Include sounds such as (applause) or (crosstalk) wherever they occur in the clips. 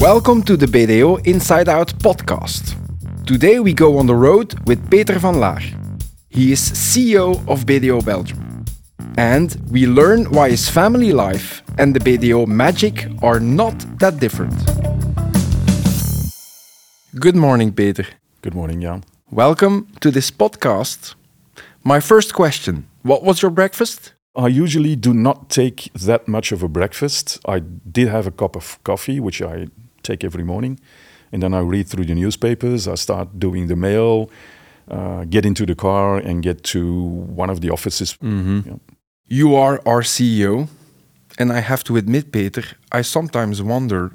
Welcome to the BDO Inside Out podcast. Today we go on the road with Peter van Laer. He is CEO of BDO Belgium. And we learn why his family life and the BDO magic are not that different. Good morning, Peter. Good morning, Jan. Welcome to this podcast. My first question What was your breakfast? I usually do not take that much of a breakfast. I did have a cup of coffee, which I take every morning. And then I read through the newspapers. I start doing the mail, uh, get into the car, and get to one of the offices. Yeah. You are our CEO. And I have to admit, Peter, I sometimes wonder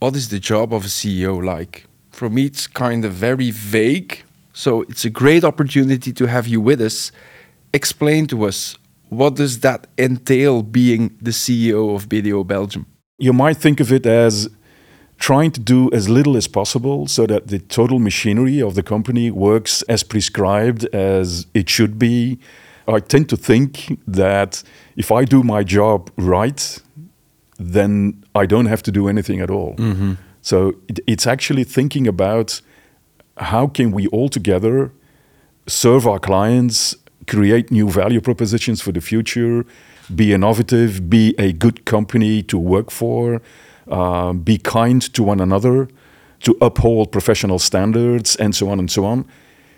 what is the job of a CEO like? For me, it's kind of very vague. So it's a great opportunity to have you with us. Explain to us what does that entail being the CEO of BDO Belgium? You might think of it as trying to do as little as possible so that the total machinery of the company works as prescribed as it should be. I tend to think that if I do my job right, then I don't have to do anything at all. Mm-hmm. So it, it's actually thinking about how can we all together serve our clients, create new value propositions for the future, be innovative, be a good company to work for, uh, be kind to one another, to uphold professional standards, and so on and so on,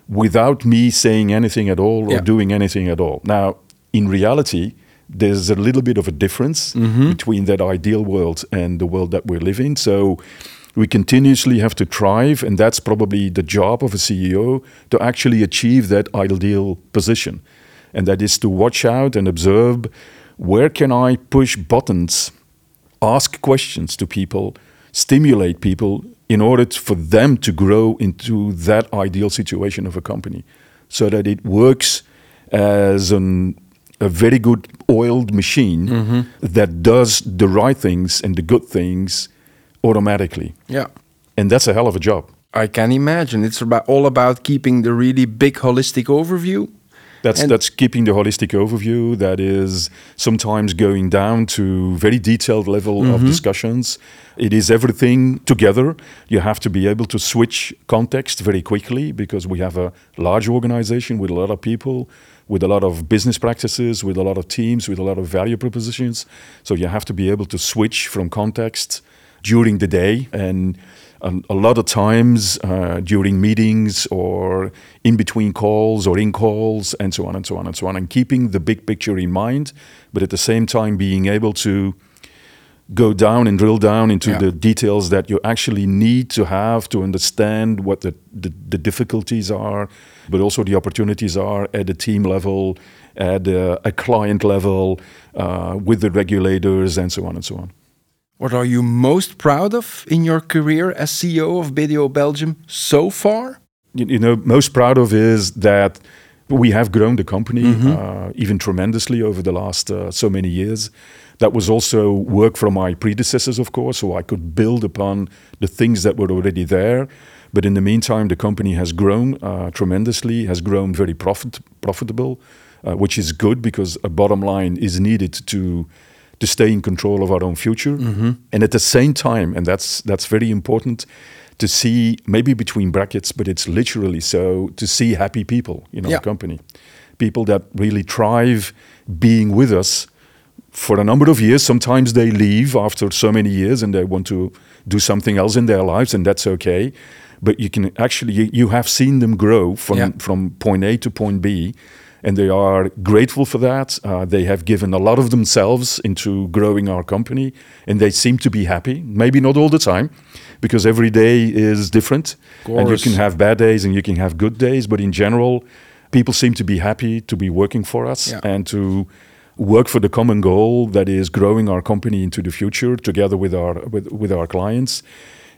without me saying anything at all or Yeah. doing anything at all. Now, in reality, there's a little bit of a difference between that ideal world and the world that we're living. So we continuously have to thrive, and that's probably the job of a CEO to actually achieve that ideal position. And that is to watch out and observe where can I push buttons, ask questions to people, stimulate people in order t- for them to grow into that ideal situation of a company so that it works as an, a very good oiled machine mm-hmm. that does the right things and the good things automatically. Yeah. And that's a hell of a job. I can imagine. It's about, all about keeping the really big holistic overview. That's And- that's keeping the holistic overview. That is sometimes going down to very detailed level of mm-hmm. discussions. It is everything together. You have to be able to switch context very quickly because we have a large organization with a lot of people, with a lot of business practices, with a lot of teams, with a lot of value propositions. So you have to be able to switch from context during the day and a, a lot of times uh, during meetings or in between calls or in calls and so on and so on and so on and keeping the big picture in mind but at the same time being able to go down and drill down into Yeah. the details that you actually need to have to understand what the, the, the difficulties are but also the opportunities are at the team level at uh, a client level uh, with the regulators and so on and so on What are you most proud of in your career as CEO of BDO Belgium so far? you, know most proud of is that we have grown the company uh, even tremendously over the last uh, so many years. That was also work from my predecessors, of course, so I could build upon the things that were already there. But in the meantime, the company has grown uh, tremendously, has grown very profit, profitable, uh, which is good because a bottom line is needed to to stay in control of our own future. Mm-hmm. And at the same time, and that's that's very important, to see maybe between brackets, but it's literally so to see happy people in our Yeah. company, people that really thrive being with us for a number of years. Sometimes they leave after so many years and they want to do something else in their lives, and that's okay. But you can actually you, you have seen them grow from Yeah. from point A to point B, and they are grateful for that. Uh, they have given a lot of themselves into growing our company, and they seem to be happy. Maybe not all the time, because every day is different, and you can have bad days and you can have good days. But in general, people seem to be happy to be working for us Yeah. and to work for the common goal that is growing our company into the future together with our with, with our clients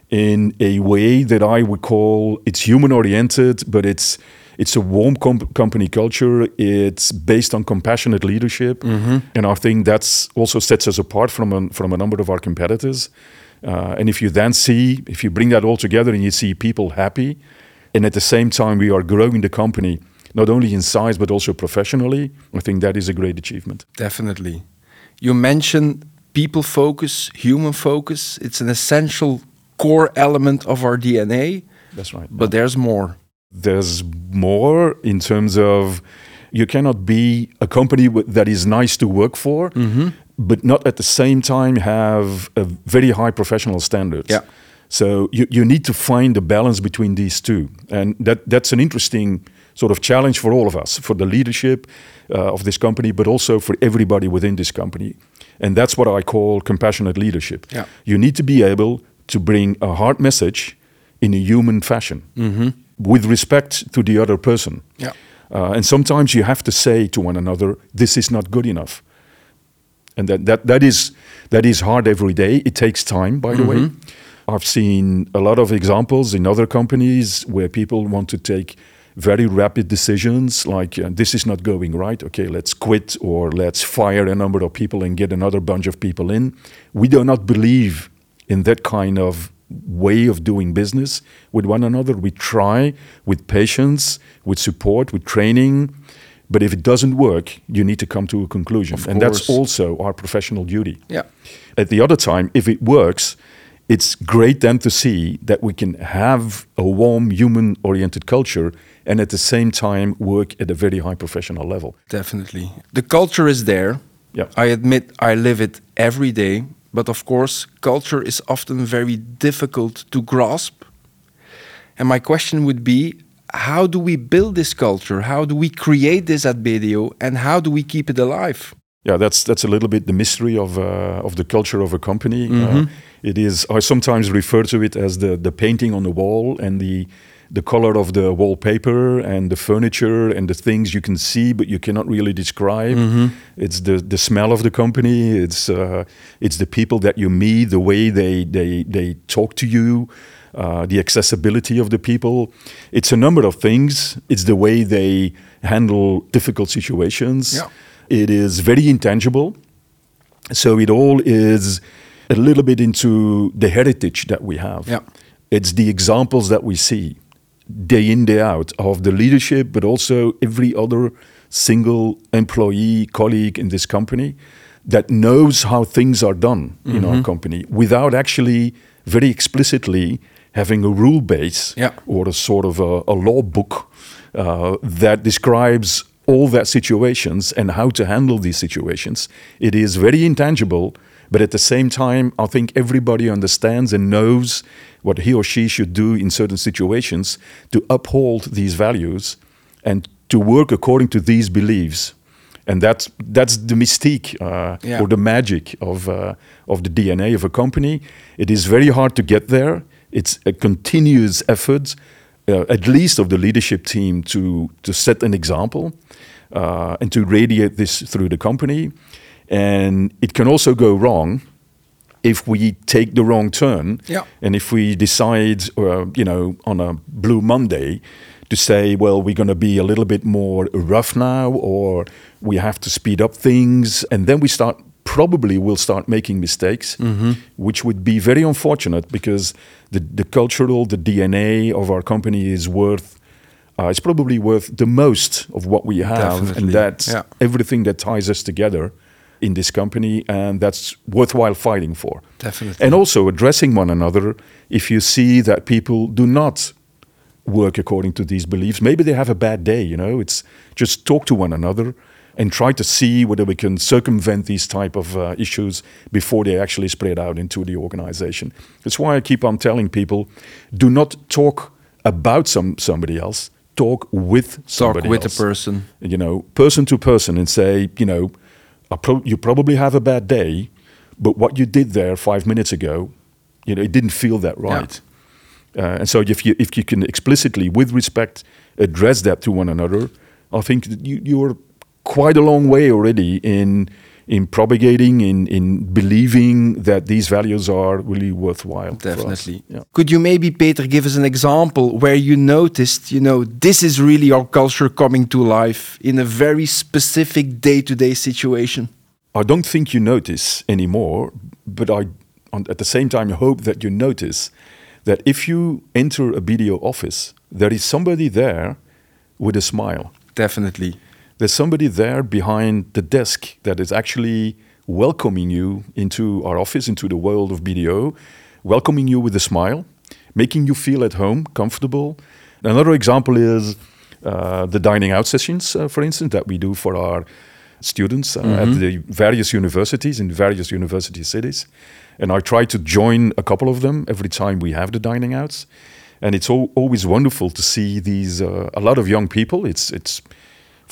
in a way that I would call it's human oriented, but it's it's a warm com- company culture. It's based on compassionate leadership, and I think that's also sets us apart from a, from a number of our competitors. Uh, and if you then see, if you bring that all together and you see people happy, and at the same time we are growing the company not only in size but also professionally, I think that is a great achievement. Definitely. You mentioned people focus, human focus. It's an essential core element of our DNA. That's right. But there's more. There's more in terms of you cannot be a company w- that is nice to work for, but not at the same time have a very high professional standards. Yeah. So you, you need to find a balance between these two, and that that's an interesting sort of challenge for all of us, for the leadership uh, of this company, but also for everybody within this company, and that's what I call compassionate leadership. Yeah. You need to be able to bring a hard message in a human fashion with respect to the other person. Yeah. Uh, and sometimes you have to say to one another, this is not good enough. And that, that, that, is, that is hard every day. It takes time, by the way. I've seen a lot of examples in other companies where people want to take very rapid decisions like uh, this is not going right okay let's quit or let's fire a number of people and get another bunch of people in we do not believe in that kind of way of doing business with one another. We try with patience, with support, with training. But if it doesn't work, you need to come to a conclusion. Of and that's also our professional duty. Yeah. At the other time, if it works, it's great then to see that we can have a warm, human oriented culture and at the same time work at a very high professional level. Definitely. The culture is there. Yeah. I admit I live it every day. But of course, culture is often very difficult to grasp. And my question would be how do we build this culture? How do we create this at BDO? And how do we keep it alive? Yeah, that's that's a little bit the mystery of uh, of the culture of a company. Uh, it is. I sometimes refer to it as the the painting on the wall and the the color of the wallpaper and the furniture and the things you can see but you cannot really describe. It's the the smell of the company. It's uh, it's the people that you meet, the way they they they talk to you. Uh, the accessibility of the people. It's a number of things. It's the way they handle difficult situations. Yeah. It is very intangible. So it all is a little bit into the heritage that we have. Yeah. It's the examples that we see day in, day out of the leadership, but also every other single employee, colleague in this company that knows how things are done in our company without actually very explicitly having a rule base Yeah. or a sort of a, a law book uh, that describes all that situations and how to handle these situations. It is very intangible, but at the same time, I think everybody understands and knows what he or she should do in certain situations to uphold these values and to work according to these beliefs. And that's that's the mystique uh, Yeah. or the magic of uh, of the DNA of a company. It is very hard to get there. It's a continuous effort, uh, at least of the leadership team, to to set an example uh, and to radiate this through the company. And it can also go wrong if we take the wrong turn Yeah. and if we decide, uh, you know, on a Blue Monday to say, well, we're going to be a little bit more rough now, or we have to speed up things, and then we start probably will start making mistakes, which would be very unfortunate because the, the cultural, the DNA of our company is worth. Uh, it's probably worth the most of what we have, Definitely, and that's yeah. everything that ties us together in this company, and that's worthwhile fighting for. Definitely. And also addressing one another if you see that people do not work according to these beliefs. Maybe they have a bad day, you know. It's just talk to one another and try to see whether we can circumvent these type of uh, issues before they actually spread out into the organization. That's why I keep on telling people, do not talk about some somebody else. Talk with Talk with else the person. you know, person to person and say, you know, pro- you probably have a bad day, but what you did there five minutes ago, you know, it didn't feel that right. Uh, and so if you if you can explicitly, with respect, address that to one another, I think that you you're quite a long way already in in propagating, in in believing that these values are really worthwhile. Definitely. Yeah. Could you maybe, Peter, give us an example where you noticed, you know, this is really our culture coming to life in a very specific day to day situation? I don't think you notice anymore, but I, on, at the same time, hope that you notice that if you enter a BDO office, there is somebody there with a smile. Definitely. There's somebody there behind the desk that is actually welcoming you into our office, into the world of BDO, welcoming you with a smile, making you feel at home, comfortable. Another example is uh, the dining out sessions, uh, for instance, that we do for our students uh, at the various universities in various university cities. And I try to join a couple of them every time we have the dining outs. And it's al- always wonderful to see these, uh, a lot of young people. It's, it's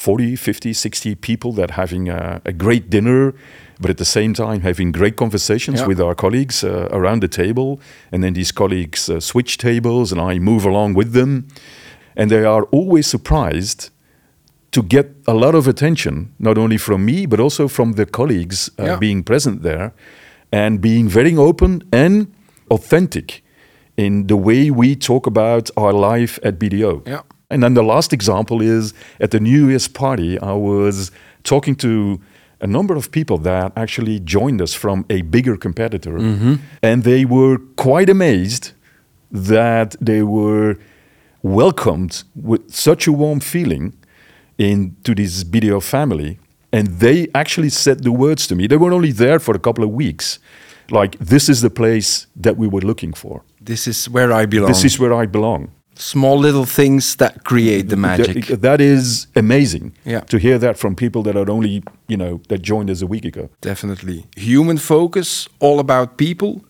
40, 50, 60 people that having a, a great dinner, but at the same time having great conversations Yeah. with our colleagues uh, around the table. And then these colleagues uh, switch tables and I move along with them. And they are always surprised to get a lot of attention, not only from me, but also from the colleagues uh, Yeah. being present there and being very open and authentic in the way we talk about our life at BDO. Yeah. And then the last example is at the New Year's party, I was talking to a number of people that actually joined us from a bigger competitor. Mm-hmm. And they were quite amazed that they were welcomed with such a warm feeling into this BDO family. And they actually said the words to me. They were only there for a couple of weeks. Like, this is the place that we were looking for. This is where I belong. This is where I belong. Small little things that create the magic. Th- that is amazing Yeah. to hear that from people that are only, you know, that joined us a week ago. Definitely. Human focus, all about people.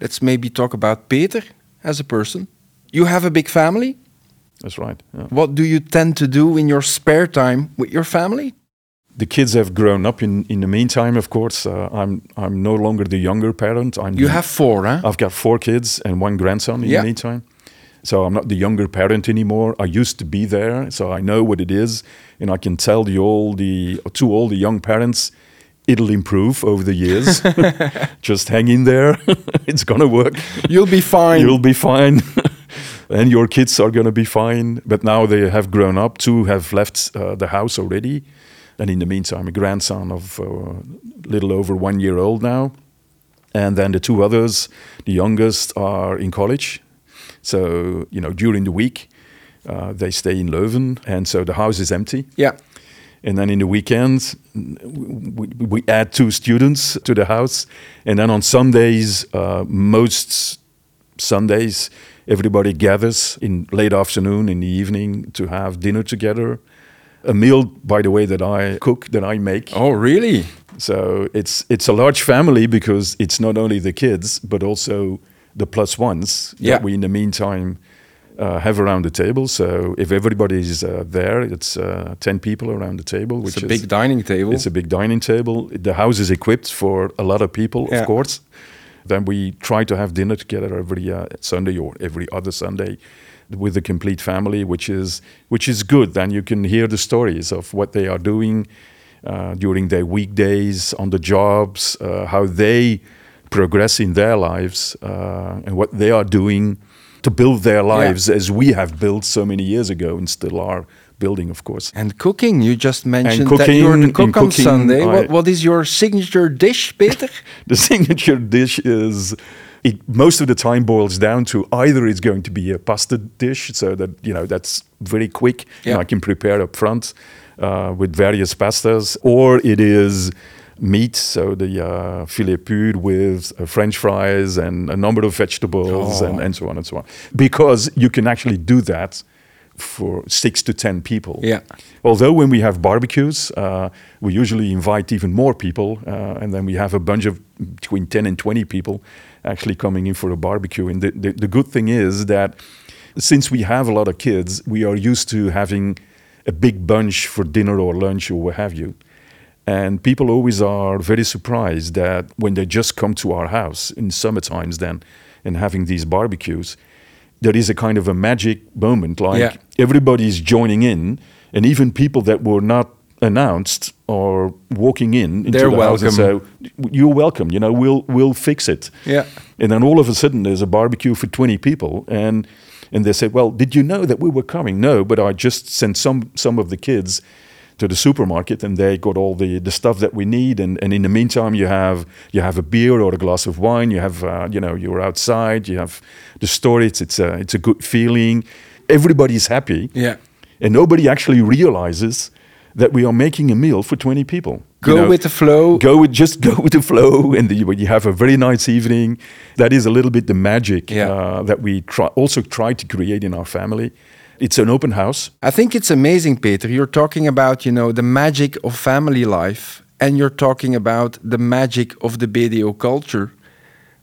Let's maybe talk about Peter as a person. You have a big family. That's right. yeah. What do you tend to do in your spare time with your family? The kids have grown up in, in the meantime, of course. Uh, I'm, I'm no longer the younger parent. I'm You the- have four, huh? I've got four kids and one grandson in Yeah. the meantime. So I'm not the younger parent anymore. I used to be there, so I know what it is, and I can tell the all the to all the young parents, it'll improve over the years. (laughs) Just hang in there; (laughs) it's gonna work. You'll be fine. You'll be fine, (laughs) and your kids are gonna be fine. But now they have grown up. Two have left uh, the house already, and in the meantime, a grandson of uh, little over one year old now. And then the two others, the youngest, are in college. So, you know, during the week, uh, they stay in Leuven. And so the house is empty. yeah. And then in the weekends, we, we add two students to the house. And then on Sundays, uh, most Sundays, everybody gathers in late afternoon, in the evening to have dinner together. A meal, by the way, that I cook, that I make. Oh, really? So it's it's a large family because it's not only the kids but also the plus ones Yeah. that we in the meantime uh, have around the table. So if everybody's uh, there, it's uh, ten people around the table, which It's a is big dining table. it's a big dining table. The house is equipped for a lot of people, Yeah. of course. Then we try to have dinner together every uh, Sunday or every other Sunday with the complete family, which is which is good. Then you can hear the stories of what they are doing uh, during their weekdays on the jobs, uh, how they progress in their lives, uh, and what they are doing to build their Yeah. lives as we have built so many years ago and still are building, of course. and cooking. You just mentioned that cooking, you're the cook on cooking, Sunday. I- what, what is your signature dish, Peter? (laughs) the signature dish is it most of the time boils down to either it's going to be a pasta dish so that you know that's very quick Yeah. and i can prepare up front uh, with various pastas or it is meat so the uh, filet pur with uh, french fries and a number of vegetables and, Oh. and so on and so on because you can actually do that for six to ten people Yeah. Although when we have barbecues, uh, we usually invite even more people, uh, and then we have a bunch of between 10 and 20 people actually coming in for a barbecue. And the, the, the good thing is that since we have a lot of kids, we are used to having a big bunch for dinner or lunch or what have you. And people always are very surprised that when they just come to our house in summer times then and having these barbecues, there is a kind of a magic moment like Yeah. everybody's joining in and even people that were not announced are walking in into They're the welcome. say you're welcome you know we'll we'll fix it Yeah. and then all of a sudden there's a barbecue for 20 people and and they said well did you know that we were coming no but i just sent some some of the kids to the supermarket and they got all the, the stuff that we need and, and in the meantime you have you have a beer or a glass of wine you have uh, you know you're outside you have the story it's it's a, it's a good feeling everybody's happy Yeah. and nobody actually realizes that we are making a meal for 20 people. Go You know, with the flow. Go with just go with the flow, and the, you have a very nice evening. That is a little bit the magic Yeah. uh, that we try, also try to create in our family. It's an open house. I think it's amazing, Peter. You're talking about, you know, the magic of family life and you're talking about the magic of the BDO culture.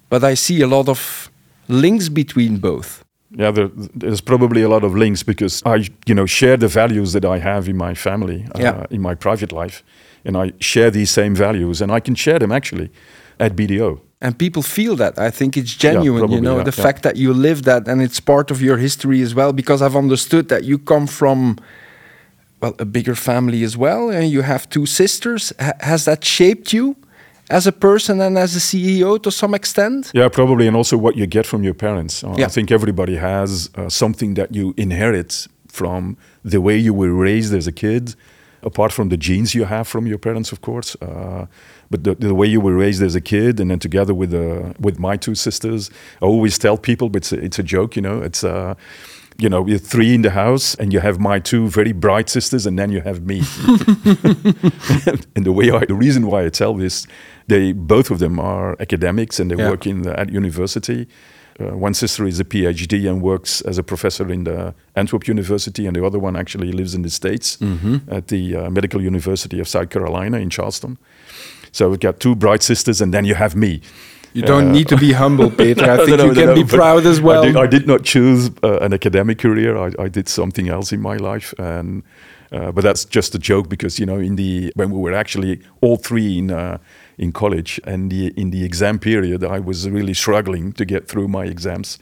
But I see a lot of links between both. Yeah, there, there's probably a lot of links because I, you know, share the values that I have in my family, uh, in my private life, and I share these same values, and I can share them actually at BDO. And people feel that. I think it's genuine, you probably, know, yeah, the yeah. fact that you live that and it's part of your history as well, because I've understood that you come from, well, a bigger family as well, and you have two sisters. Ha- has that shaped you as a person and as a CEO to some extent? Yeah, probably, and also what you get from your parents. Uh, Yeah. I think everybody has uh, something that you inherit from the way you were raised as a kid, apart from the genes you have from your parents, of course. Uh, but the, the way you were raised as a kid, and then together with uh, with my two sisters, I always tell people, but it's a, it's a joke, you know. It's uh, you know, you're three in the house, and you have my two very bright sisters, and then you have me. (laughs) and the way I, the reason why I tell this, they both of them are academics and they Yeah. work in the, at university. Uh, one sister is a PhD and works as a professor in the Antwerp University, and the other one actually lives in the States at the uh, Medical University of South Carolina in Charleston. So we've got two bright sisters, and then you have me. You don't Uh, need to be humble, (laughs) Peter. I think no, you no, can no, be proud as well. I did, I did not choose uh, an academic career. I, I did something else in my life, and uh, but that's just a joke because you know, in the when we were actually all three in uh, in college and the in the exam period, I was really struggling to get through my exams,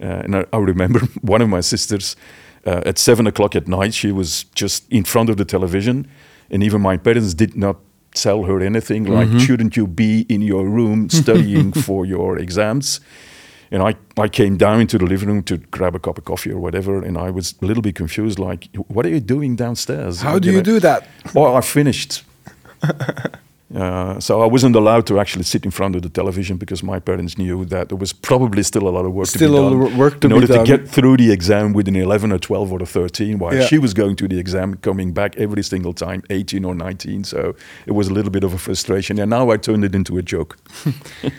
uh, and I, I remember (laughs) one of my sisters. Uh, at seven o'clock at night, she was just in front of the television, and even my parents did not tell her anything like mm-hmm. shouldn't you be in your room (laughs) studying for your exams and I, I came down into the living room to grab a cup of coffee or whatever and i was a little bit confused like what are you doing downstairs How do you know? do that? well i finished (laughs) uh, so i wasn't allowed to actually sit in front of the television because my parents knew that there was probably still a lot of work Still to be done lot of work to in order to get through the exam with an 11 or 12 or a 13 while Yeah. she was going to the exam coming back every single time 18 or 19 so it was a little bit of a frustration and now i turned it into a joke (laughs)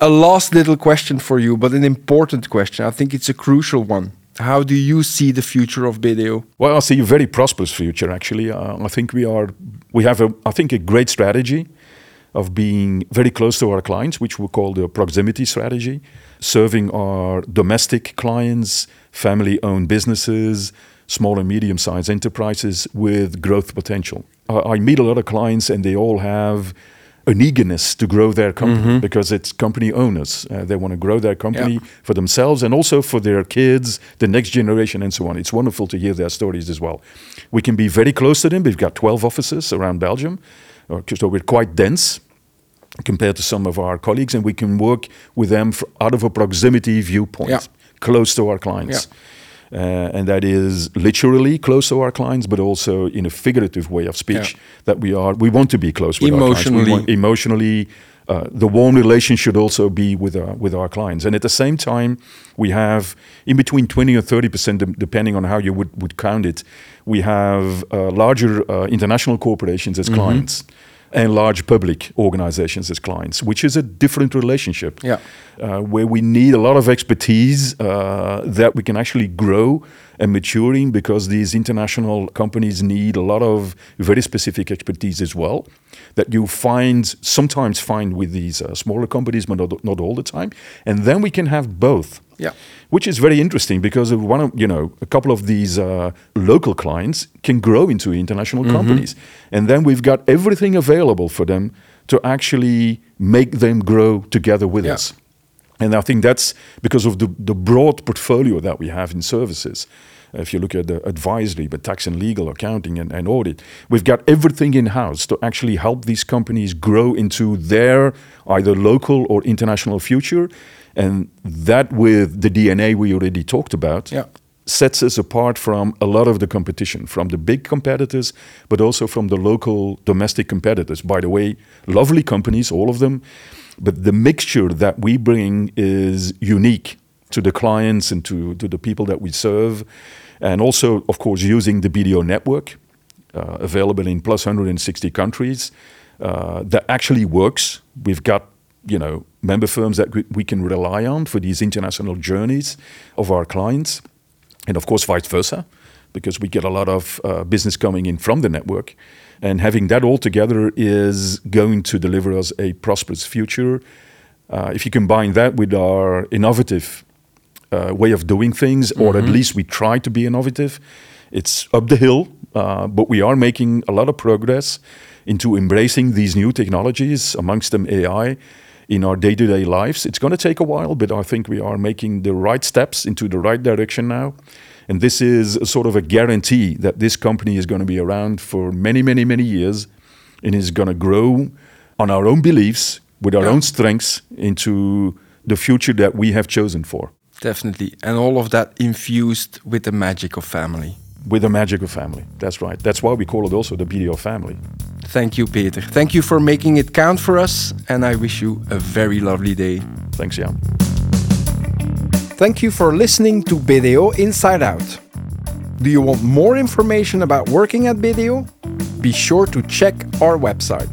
A last little question for you, but an important question. I think it's a crucial one. How do you see the future of BDO? Well, I see a very prosperous future. Actually, uh, I think we are we have a I think a great strategy of being very close to our clients, which we call the proximity strategy, serving our domestic clients, family-owned businesses, small and medium-sized enterprises with growth potential. I I meet a lot of clients, and they all have an eagerness to grow their company because it's company owners. Uh, they want to grow their company Yeah. for themselves and also for their kids, the next generation, and so on. It's wonderful to hear their stories as well. We can be very close to them. We've got 12 offices around Belgium, uh, so we're quite dense compared to some of our colleagues, and we can work with them out of a proximity viewpoint, Yeah. close to our clients. Uh, and that is literally close to our clients, but also in a figurative way of speech Yeah. that we are. We want to be close with our clients. Emotionally. want- emotionally. Uh, the warm relation should also be with our, with our clients, and at the same time, we have in between twenty or thirty percent, de- depending on how you would, would count it. We have uh, larger uh, international corporations as clients, and large public organizations as clients, which is a different relationship. Yeah. Uh, where we need a lot of expertise uh, that we can actually grow and maturing because these international companies need a lot of very specific expertise as well that you find sometimes find with these uh, smaller companies but not, not all the time and then we can have both Yeah. which is very interesting because one of you know a couple of these uh, local clients can grow into international companies and then we've got everything available for them to actually make them grow together with Yeah. us and I think that's because of the, the broad portfolio that we have in services. If you look at the advisory, but tax and legal, accounting and, and audit, we've got everything in house to actually help these companies grow into their either local or international future. And that, with the DNA we already talked about, Yeah. sets us apart from a lot of the competition, from the big competitors, but also from the local domestic competitors. By the way, lovely companies, all of them, but the mixture that we bring is unique to the clients and to, to the people that we serve. And also, of course, using the BDO network. uh, available in plus 160 countries uh, that actually works. We've got you know member firms that we, can rely on for these international journeys of our clients, and of course vice versa, because we get a lot of uh, business coming in from the network. And having that all together is going to deliver us a prosperous future. Uh, if you combine that with our innovative uh, way of doing things, or at least we try to be innovative, it's up the hill, uh, but we are making a lot of progress into embracing these new technologies, amongst them AI, in our day to day lives. It's going to take a while, but I think we are making the right steps into the right direction now. And this is a sort of a guarantee that this company is going to be around for many, many, many years and is going to grow on our own beliefs, with our Yeah. own strengths, into the future that we have chosen for, Definitely. And all of that infused with the magic of family. With the magic of family. That's right. That's why we call it also the BDO family. Thank you, Peter. Thank you for making it count for us. And I wish you a very lovely day. Thanks, Jan. Thank you for listening to BDO Inside Out. Do you want more information about working at BDO? Be sure to check our website.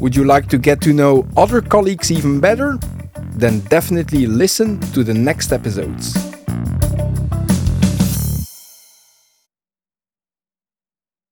Would you like to get to know other colleagues even better? Then definitely listen to the next episodes.